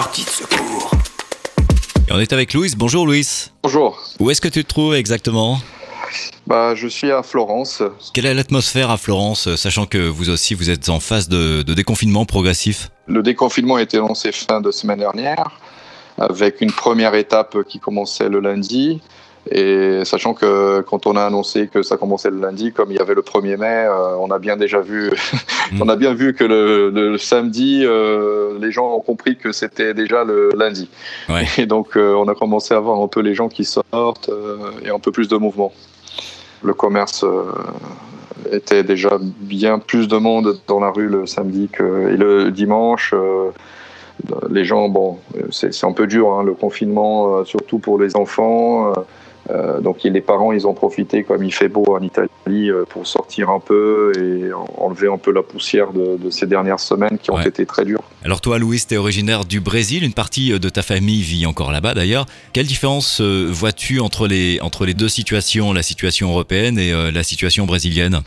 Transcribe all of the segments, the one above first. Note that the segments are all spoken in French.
sortie de secours. Et on est avec Louis. Bonjour Louis. Bonjour. Où est-ce que tu te trouves exactement? Bah, je suis à Florence. Quelle est l'atmosphère à Florence, sachant que vous aussi vous êtes en phase de, de déconfinement progressif? Le déconfinement a été lancé fin de semaine dernière, avec une première étape qui commençait le lundi. Et sachant que quand on a annoncé que ça commençait le lundi, comme il y avait le 1er mai, euh, on a bien déjà vu, on a bien vu que le, le samedi, euh, les gens ont compris que c'était déjà le lundi. Ouais. Et donc euh, on a commencé à voir un peu les gens qui sortent et un peu plus de mouvement. Le commerce était déjà bien plus de monde dans la rue le samedi que et le dimanche. les gens, bon, c'est c'est un peu dur, hein, le confinement, euh, surtout pour les enfants. euh, euh, donc les parents, ils ont profité, comme il fait beau en Italie, euh, pour sortir un peu et en- enlever un peu la poussière de, de ces dernières semaines qui ont été très dures. Alors toi Louis, tu es originaire du Brésil, une partie de ta famille vit encore là-bas d'ailleurs. Quelle différence euh, vois-tu entre les, entre les deux situations, la situation européenne et euh, la situation brésilienne?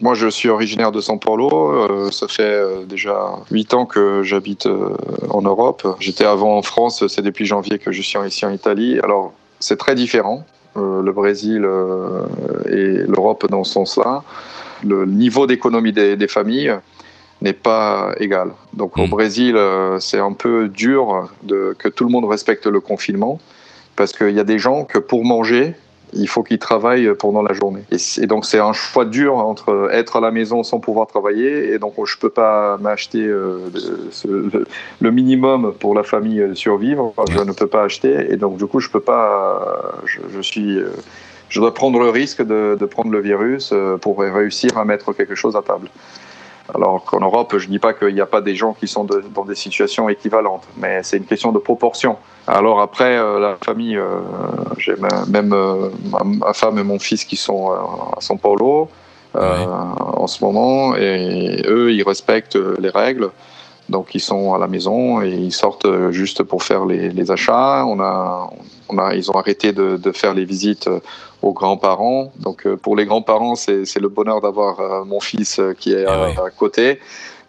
Moi, je suis originaire de São Paulo. euh, ça fait euh, déjà huit ans que j'habite euh, en Europe. J'étais avant en France. C'est depuis janvier que je suis ici en Italie. Alors, c'est très différent. Euh, le Brésil euh, et l'Europe dans ce sens-là. Le niveau d'économie des, des familles n'est pas égal. Donc, au Mm. Brésil, euh, c'est un peu dur de, que tout le monde respecte le confinement parce qu'il y a des gens que pour manger, il faut qu'ils travaillent pendant la journée. Et, donc c'est un choix dur entre être à la maison sans pouvoir travailler et donc je peux pas m'acheter euh, le, minimum pour la famille euh, survivre. Je ne peux pas acheter et donc du coup je peux pas. euh, Je, suis. Je dois prendre le risque de, prendre le virus pour réussir à mettre quelque chose à table. Alors qu'en Europe, je dis pas qu'il n'y a pas des gens qui sont de- dans des situations équivalentes, mais c'est une question de proportion. Alors après, euh, la famille, euh, j'ai même euh, ma, femme et mon fils qui sont à São Paulo en ce moment, et eux, ils respectent les règles. Donc ils sont à la maison et ils sortent euh, juste pour faire les, les achats. On a, on a, ils ont arrêté de, de faire les visites euh, aux grands-parents. Donc euh, pour les grands-parents, c'est le bonheur d'avoir mon fils qui est Ah à, ouais. à côté.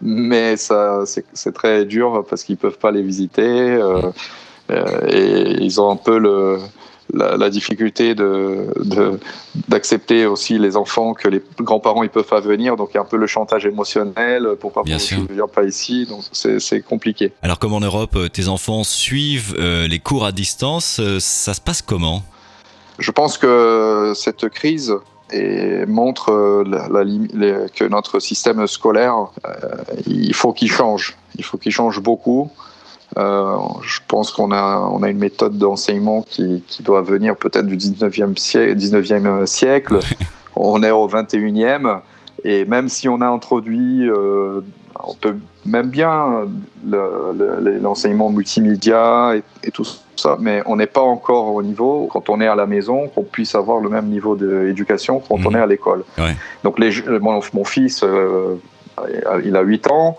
Mais ça, c'est très dur parce qu'ils peuvent pas les visiter euh, et ils ont un peu le, la, la difficulté de de- d'accepter aussi les enfants que les grands-parents ils peuvent pas venir. Donc il y a un peu le chantage émotionnel. Pourquoi Bien vous sûr. ne venez pas ici Donc c'est compliqué. Alors comme en Europe, euh, tes enfants suivent euh, les cours à distance, euh, ça se passe comment? Je pense que cette crise et montre euh, la- la lim- les- que notre système scolaire, euh, il faut qu'il change. Il faut qu'il change beaucoup. Euh, je pense qu'on a, on a une méthode d'enseignement qui, qui doit venir peut-être du 19e siècle. 19e siècle. on est au 21e. Et même si on a introduit, euh, on peut même bien le- le- l'enseignement multimédia et, et tout ça, mais on n'est pas encore au niveau, quand on est à la maison, qu'on puisse avoir le même niveau d'éducation quand on Mhm. est à l'école. Ouais. Donc les, mon, mon fils, euh, il a 8 ans,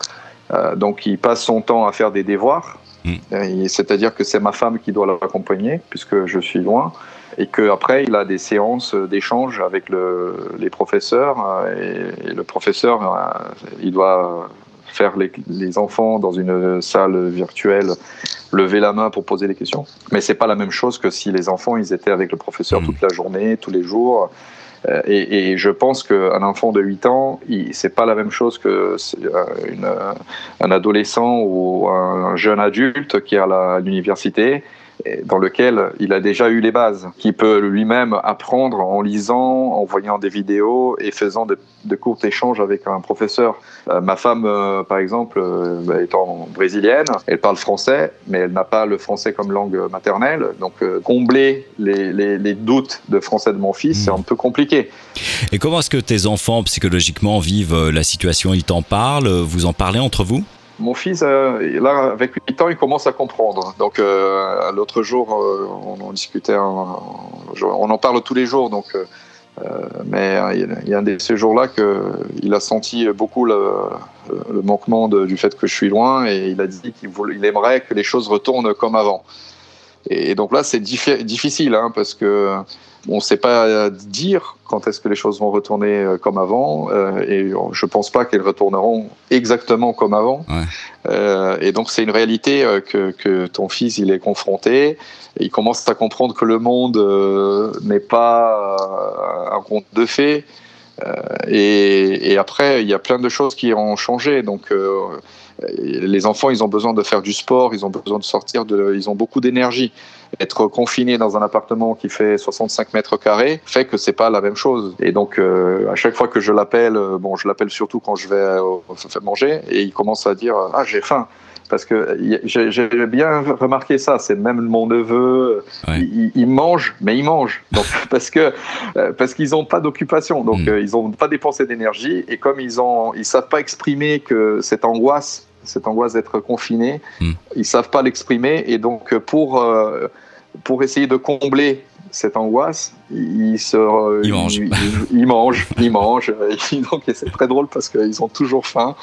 euh, donc il passe son temps à faire des devoirs. Et C'est-à-dire que c'est ma femme qui doit l'accompagner, puisque je suis loin et qu'après il a des séances d'échange avec le, les professeurs et, et le professeur euh, il doit faire les, les enfants dans une salle virtuelle lever la main pour poser des questions mais c'est pas la même chose que si les enfants ils étaient avec le professeur Mhm. toute la journée tous les jours et, et je pense qu'un enfant de 8 ans, c'est pas la même chose que euh, une, euh, un adolescent ou un jeune adulte qui est à l'université dans lequel il a déjà eu les bases, qui peut lui-même apprendre en lisant, en voyant des vidéos et faisant de, de courts échanges avec un professeur. Euh, ma femme, euh, par exemple, euh, bah, étant brésilienne, elle parle français, mais elle n'a pas le français comme langue maternelle. Donc, euh, combler les, les- les doutes de français de mon fils, c'est un peu compliqué. Et comment est-ce que tes enfants psychologiquement vivent la situation? Ils t'en parlent? Vous en parlez entre vous? Mon fils, euh, là, avec 8 ans, il commence à comprendre. Donc, euh, l'autre jour, euh, on en discutait, un- on en parle tous les jours. Donc, mais il y a- un de ces jours-là qu'il a senti beaucoup le, manquement du fait que je suis loin et il a dit qu'il aimerait que les choses retournent comme avant. Et donc là, c'est difficile hein, parce que on ne sait pas dire quand est-ce que les choses vont retourner euh, comme avant, euh, et je ne pense pas qu'elles retourneront exactement comme avant. Euh, et donc c'est une réalité que, que, ton fils il est confronté. il commence à comprendre que le monde n'est pas un conte de fées. Et, et, après, il y a plein de choses qui ont changé. Donc les enfants, ils ont besoin de faire du sport, ils ont besoin de sortir, de, ils ont beaucoup d'énergie. Être confiné dans un appartement qui fait 65 mètres carrés fait que c'est pas la même chose. Et donc, euh, à chaque fois que je l'appelle, euh, bon, je l'appelle surtout quand je vais euh, manger, et il commence à dire ah j'ai faim parce que j'ai bien remarqué ça. C'est même mon neveu, il, mange, mais il mange. Donc parce que parce qu'ils n'ont pas d'occupation, donc hmm. ils n'ont pas dépensé d'énergie et comme ils ont, ils savent pas exprimer que cette angoisse cette angoisse d'être confiné. Hmm. Ils savent pas l'exprimer et donc pour euh, pour essayer de combler cette angoisse, ils se, ils mangent, ils, mangent, ils mangent. donc c'est très drôle parce qu'ils ont toujours faim.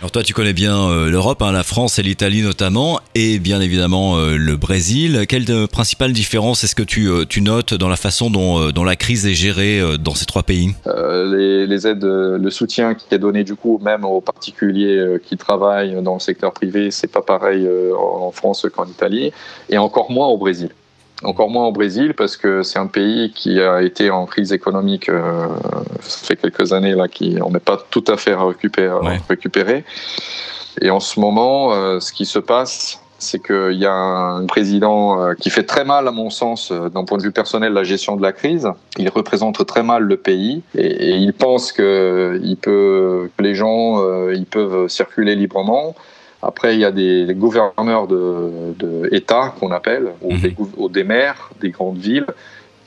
Alors toi, tu connais bien euh, l'Europe, hein, la France et l'Italie notamment, et bien évidemment euh, le Brésil. Quelle principale différence est-ce que tu, tu, notes dans la façon dont, dont, la crise est gérée dans ces trois pays? Les, les, aides, le soutien qui est donné du coup même aux particuliers qui travaillent dans le secteur privé, c'est pas pareil en France qu'en Italie, et encore moins au Brésil. Encore moins au Brésil parce que c'est un pays qui a été en crise économique. Euh, ça fait quelques années là qu'on n'est pas tout à fait récupéré. Et en ce moment, euh, ce qui se passe, c'est qu'il y a un président euh, qui fait très mal, à mon sens, d'un point de vue personnel, la gestion de la crise. Il représente très mal le pays et, il pense que, il peut, que les gens ils peuvent circuler librement. Après, il y a des, gouverneurs d'État de, qu'on appelle, mhm. ou, des, maires des grandes villes,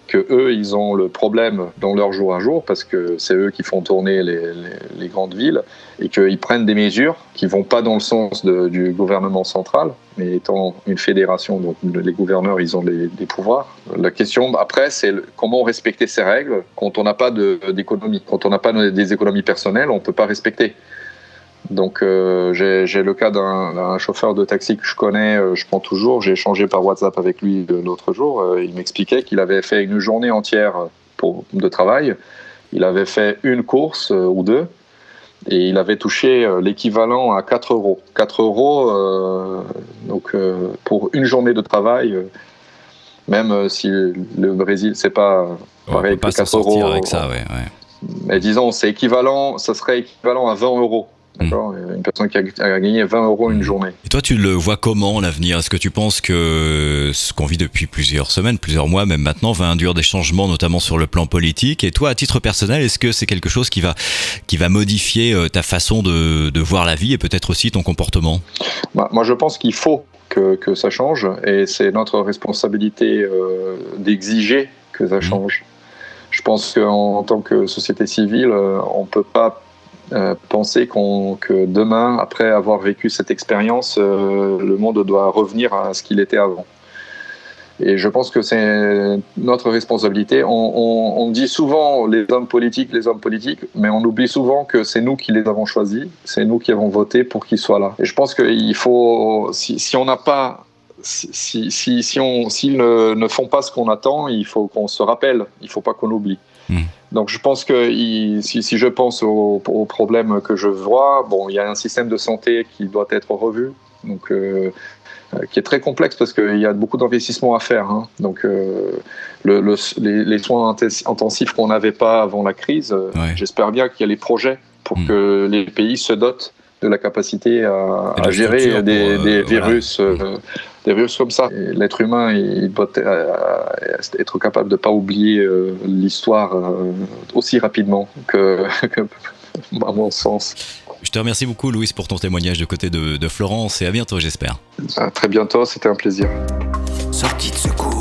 que eux, ils ont le problème dans leur jour à jour, parce que c'est eux qui font tourner les, grandes villes, et qu'ils prennent des mesures qui vont pas dans le sens du gouvernement central, mais étant une fédération, donc les gouverneurs, ils ont des pouvoirs. La question après, c'est comment respecter ces règles quand on n'a pas d'économie. Quand on n'a pas des économies personnelles, on ne peut pas respecter. Donc euh, j'ai le cas d'un chauffeur de taxi que je connais, euh, je prends toujours, j'ai échangé par WhatsApp avec lui l'autre jour, euh, il m'expliquait qu'il avait fait une journée entière pour, de travail, il avait fait une course ou deux, et il avait touché l'équivalent à 4 euros. 4 euros donc, pour une journée de travail, même si le Brésil, c'est pas pareil que 4 euros. Avec ça, ouais, Mais disons, c'est équivalent, ça serait équivalent à 20 euros Mm. Une personne qui a, gagné 20 euros une journée. Et toi, tu le vois comment l'avenir? Est-ce que tu penses que ce qu'on vit depuis plusieurs semaines, plusieurs mois, même maintenant, va induire des changements, notamment sur le plan politique? Et toi, à titre personnel, est-ce que c'est quelque chose qui va, qui va modifier euh, ta façon de, de voir la vie et peut-être aussi ton comportement? Bah, Moi, je pense qu'il faut que, que, ça change et c'est notre responsabilité euh, d'exiger que ça mm. change. Je pense qu'en tant que société civile, euh, on ne peut pas euh, penser que demain, après avoir vécu cette expérience, euh, le monde doit revenir à ce qu'il était avant. Et je pense que c'est notre responsabilité. On, dit souvent les hommes politiques, les hommes politiques, mais on oublie souvent que c'est nous qui les avons choisis, c'est nous qui avons voté pour qu'ils soient là. Et je pense qu'il faut, si, on n'a pas, si, si on, s'ils ne, ne, font pas ce qu'on attend, il faut qu'on se rappelle, il ne faut pas qu'on oublie. Hmm. Donc je pense que si, si, je pense aux, problèmes que je vois, bon, il y a un système de santé qui doit être revu, donc euh, euh, qui est très complexe parce qu'il y a beaucoup d'investissements à faire. Hein. Donc euh, le, les, soins intensifs qu'on n'avait pas avant la crise, j'espère bien qu'il y a les projets pour hmm. que les pays se dotent de la capacité à, gérer des, des virus. Hmm des virus comme ça. L'être humain, il doit être capable de ne pas oublier euh, l'histoire euh, aussi rapidement que, à mon sens. Je te remercie beaucoup, Louis, pour ton témoignage de côté de, Florence et à bientôt, j'espère. À très bientôt, c'était un plaisir. Sortie de secours.